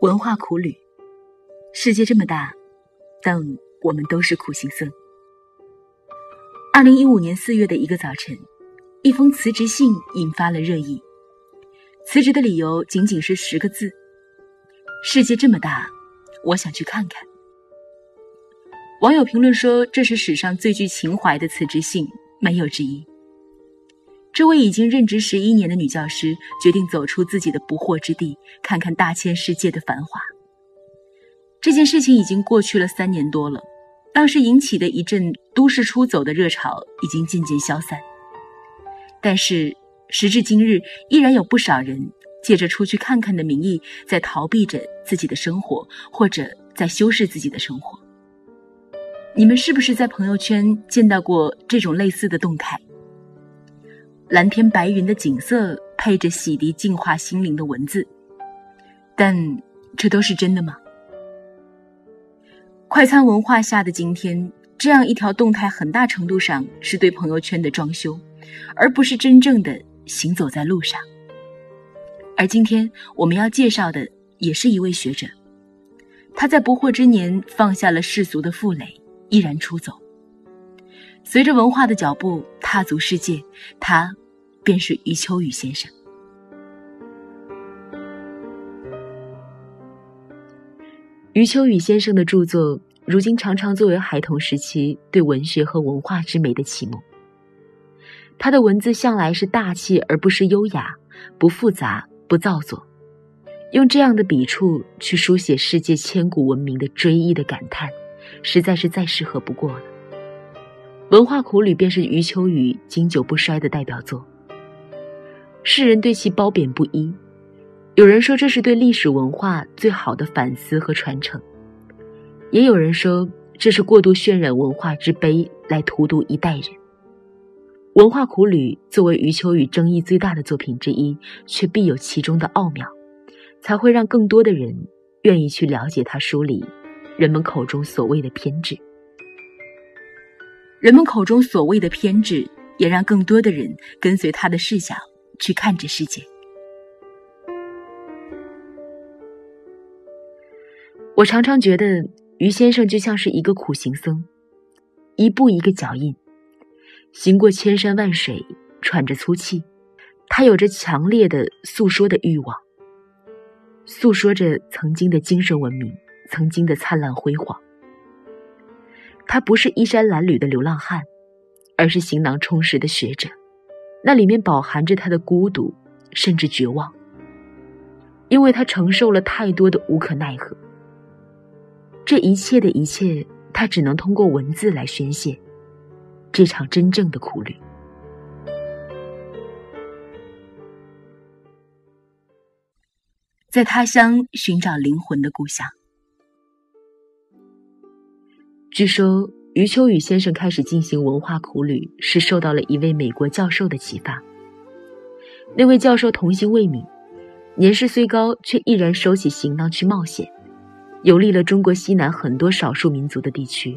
文化苦旅，世界这么大，但我们都是苦行僧。二零一五年四月的一个早晨，一封辞职信引发了热议。辞职的理由仅仅是十个字：世界这么大，我想去看看。网友评论说，这是史上最具情怀的辞职信，没有之一。这位已经任职十一年的女教师决定走出自己的不惑之地，看看大千世界的繁华。这件事情已经过去了三年多了，当时引起的一阵都市出走的热潮已经渐渐消散。但是时至今日，依然有不少人借着出去看看的名义，在逃避着自己的生活，或者在修饰自己的生活。你们是不是在朋友圈见到过这种类似的动态？蓝天白云的景色配着洗涤净化心灵的文字，但这都是真的吗？快餐文化下的今天，这样一条动态很大程度上是对朋友圈的装修，而不是真正的行走在路上。而今天我们要介绍的也是一位学者，他在不惑之年放下了世俗的负累，毅然出走。随着文化的脚步踏足世界，他便是余秋雨先生。余秋雨先生的著作，如今常常作为孩童时期对文学和文化之美的启蒙。他的文字向来是大气而不失优雅，不复杂不造作，用这样的笔触去书写世界千古文明的追忆的感叹，实在是再适合不过了。文化苦旅便是余秋雨经久不衰的代表作。世人对其褒贬不一，有人说这是对历史文化最好的反思和传承，也有人说这是过度渲染文化之悲来荼毒一代人。文化苦旅作为余秋雨争议最大的作品之一，却必有其中的奥妙，才会让更多的人愿意去了解他书里人们口中所谓的偏执。人们口中所谓的偏执，也让更多的人跟随他的视角去看这世界。我常常觉得于先生就像是一个苦行僧，一步一个脚印，行过千山万水，喘着粗气，他有着强烈的诉说的欲望，诉说着曾经的精神文明，曾经的灿烂辉煌。他不是衣衫褴褛的流浪汉，而是行囊充实的学者。那里面饱含着他的孤独，甚至绝望，因为他承受了太多的无可奈何。这一切的一切，他只能通过文字来宣泄这场真正的苦旅。在他乡寻找灵魂的故乡。据说余秋雨先生开始进行文化苦旅，是受到了一位美国教授的启发。那位教授童心未泯，年事虽高，却毅然收起行囊去冒险，游历了中国西南很多少数民族的地区，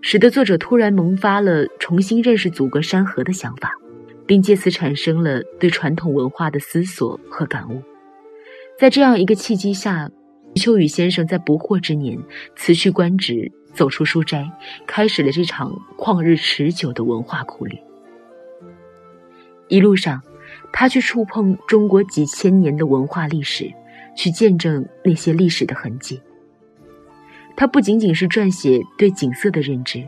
使得作者突然萌发了重新认识祖国山河的想法，并借此产生了对传统文化的思索和感悟。在这样一个契机下，秋雨先生在不惑之年辞去官职。走出书斋，开始了这场旷日持久的文化苦旅。一路上，他去触碰中国几千年的文化历史，去见证那些历史的痕迹。他不仅仅是撰写对景色的认知，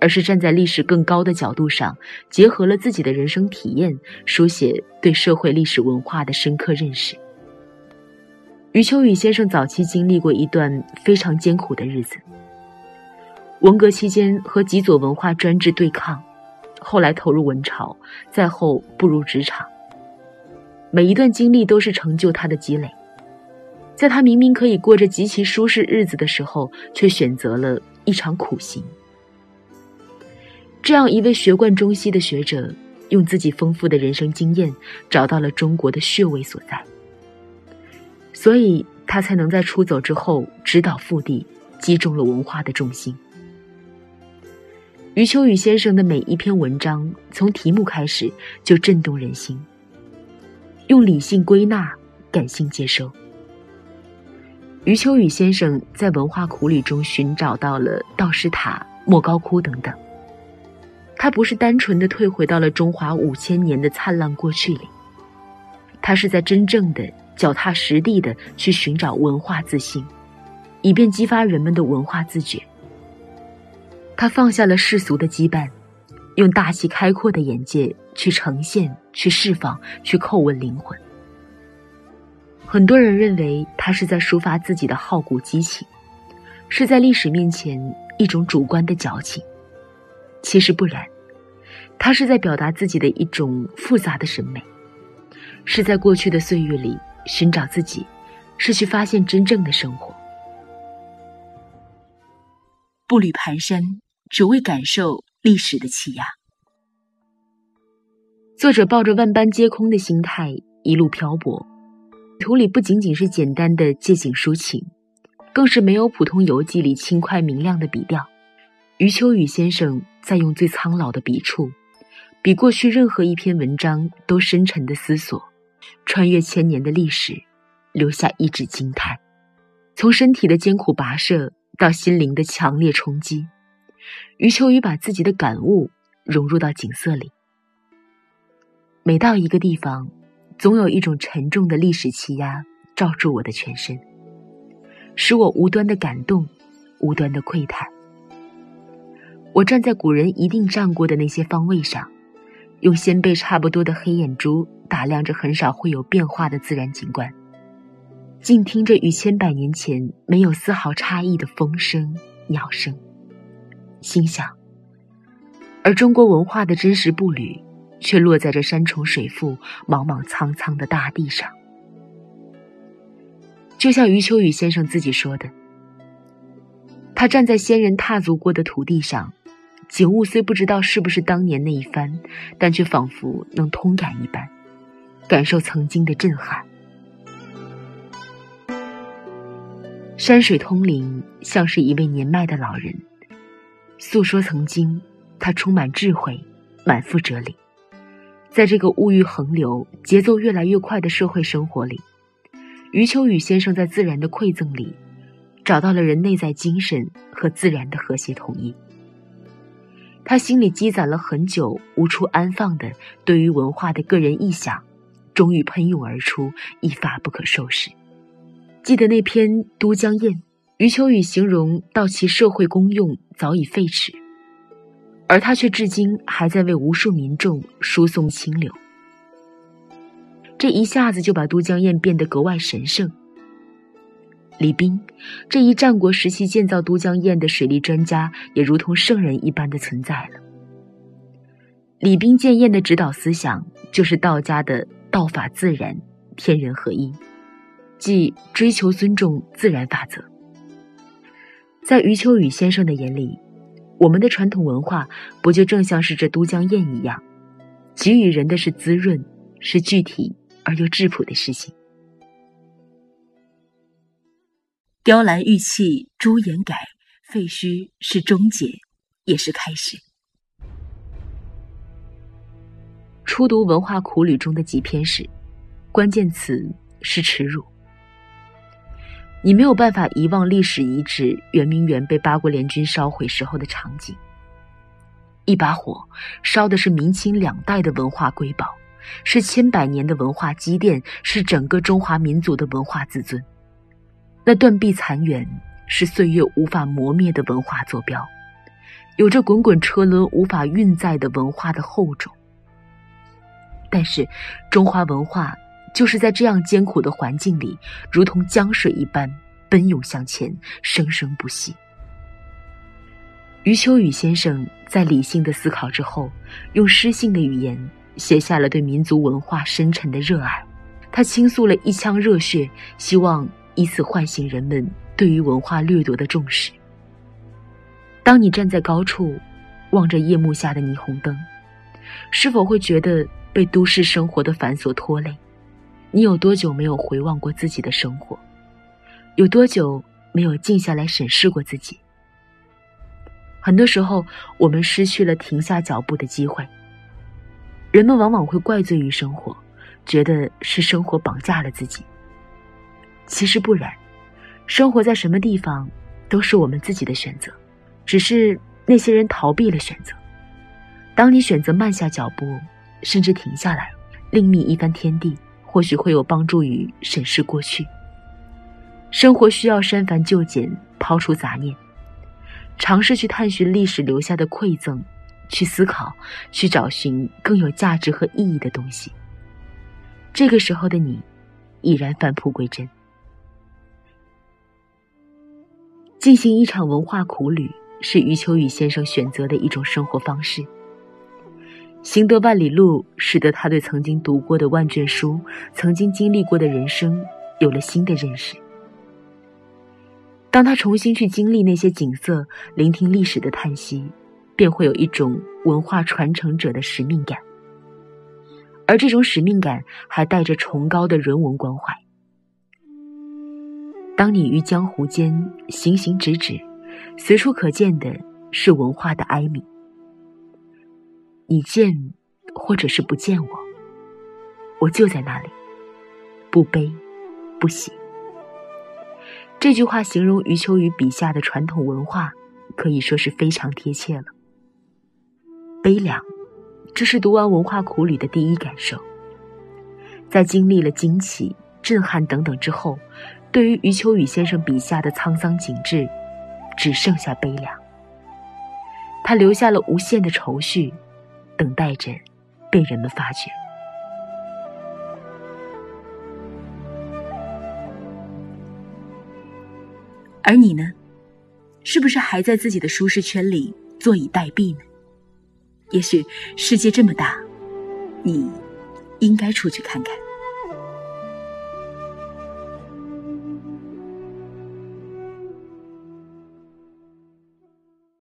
而是站在历史更高的角度上，结合了自己的人生体验，书写对社会历史文化的深刻认识。余秋雨先生早期经历过一段非常艰苦的日子。文革期间和极左文化专制对抗，后来投入文潮，再后步入职场。每一段经历都是成就他的积累。在他明明可以过着极其舒适日子的时候，却选择了一场苦行。这样一位学贯中西的学者，用自己丰富的人生经验，找到了中国的穴位所在，所以他才能在出走之后，直捣腹地，击中了文化的重心。余秋雨先生的每一篇文章，从题目开始就震动人心。用理性归纳，感性接收。余秋雨先生在文化苦旅中寻找到了道士塔、莫高窟等等。他不是单纯的退回到了中华五千年的灿烂过去里，他是在真正的脚踏实地的去寻找文化自信，以便激发人们的文化自觉。他放下了世俗的羁绊，用大气开阔的眼界去呈现、去释放、去叩问灵魂。很多人认为他是在抒发自己的好古激情，是在历史面前一种主观的矫情。其实不然，他是在表达自己的一种复杂的审美，是在过去的岁月里寻找自己，是去发现真正的生活。步履蹒跚，只为感受历史的气压。作者抱着万般皆空的心态一路漂泊，图里不仅仅是简单的借景抒情，更是没有普通游记里轻快明亮的笔调。余秋雨先生在用最苍老的笔触，比过去任何一篇文章都深沉的思索，穿越千年的历史，留下一纸惊叹。从身体的艰苦跋涉到心灵的强烈冲击，余秋雨把自己的感悟融入到景色里。每到一个地方，总有一种沉重的历史气压罩住我的全身，使我无端的感动，无端的喟叹。我站在古人一定站过的那些方位上，用先辈差不多的黑眼珠打量着很少会有变化的自然景观，静听着与千百年前没有丝毫差异的风声、鸟声，心想：而中国文化的真实步履，却落在这山重水复、莽莽苍苍的大地上。就像余秋雨先生自己说的，他站在先人踏足过的土地上。景物虽不知道是不是当年那一番，但却仿佛能通感一般，感受曾经的震撼。山水通灵，像是一位年迈的老人，诉说曾经。他充满智慧，满腹哲理。在这个物欲横流、节奏越来越快的社会生活里，余秋雨先生在自然的馈赠里，找到了人内在精神和自然的和谐统一。他心里积攒了很久无处安放的对于文化的个人臆想，终于喷涌而出，一发不可收拾。记得那篇《都江堰》，余秋雨形容到其社会功用早已废弛，而他却至今还在为无数民众输送清流。这一下子就把都江堰变得格外神圣。李冰，这一战国时期建造都江堰的水利专家，也如同圣人一般的存在了。李冰建堰的指导思想，就是道家的“道法自然，天人合一”，即追求尊重自然法则。在余秋雨先生的眼里，我们的传统文化不就正像是这都江堰一样，给予人的是滋润，是具体而又质朴的事情。雕栏玉砌朱颜改，废墟是终结，也是开始。初读文化苦旅中的几篇时，关键词是耻辱。你没有办法遗忘历史遗址圆明园被八国联军烧毁时候的场景。一把火烧的是明清两代的文化瑰宝，是千百年的文化积淀，是整个中华民族的文化自尊。那断壁残垣是岁月无法磨灭的文化坐标，有着滚滚车轮无法运载的文化的厚重。但是，中华文化就是在这样艰苦的环境里，如同江水一般奔涌向前，生生不息。余秋雨先生在理性的思考之后，用诗性的语言写下了对民族文化深沉的热爱，他倾诉了一腔热血，希望。以此唤醒人们对于文化掠夺的重视。当你站在高处，望着夜幕下的霓虹灯，是否会觉得被都市生活的繁琐拖累？你有多久没有回望过自己的生活？有多久没有静下来审视过自己？很多时候，我们失去了停下脚步的机会。人们往往会怪罪于生活，觉得是生活绑架了自己。其实不然，生活在什么地方，都是我们自己的选择，只是那些人逃避了选择。当你选择慢下脚步，甚至停下来，另觅一番天地，或许会有帮助于审视过去。生活需要删繁就简，抛除杂念，尝试去探寻历史留下的馈赠，去思考，去找寻更有价值和意义的东西。这个时候的你，已然返璞归真。进行一场文化苦旅，是余秋雨先生选择的一种生活方式。行得万里路，使得他对曾经读过的万卷书、曾经经历过的人生，有了新的认识。当他重新去经历那些景色，聆听历史的叹息，便会有一种文化传承者的使命感。而这种使命感还带着崇高的人文关怀。当你于江湖间行行止止，随处可见的是文化的哀鸣。你见，或者是不见我，我就在那里，不悲不喜。这句话形容余秋雨笔下的传统文化，可以说是非常贴切了。悲凉，这是读完文化苦旅的第一感受。在经历了惊奇、震撼等等之后，对于余秋雨先生笔下的沧桑景致，只剩下悲凉。他留下了无限的愁绪，等待着被人们发掘。而你呢，是不是还在自己的舒适圈里坐以待毙呢？也许世界这么大，你应该出去看看。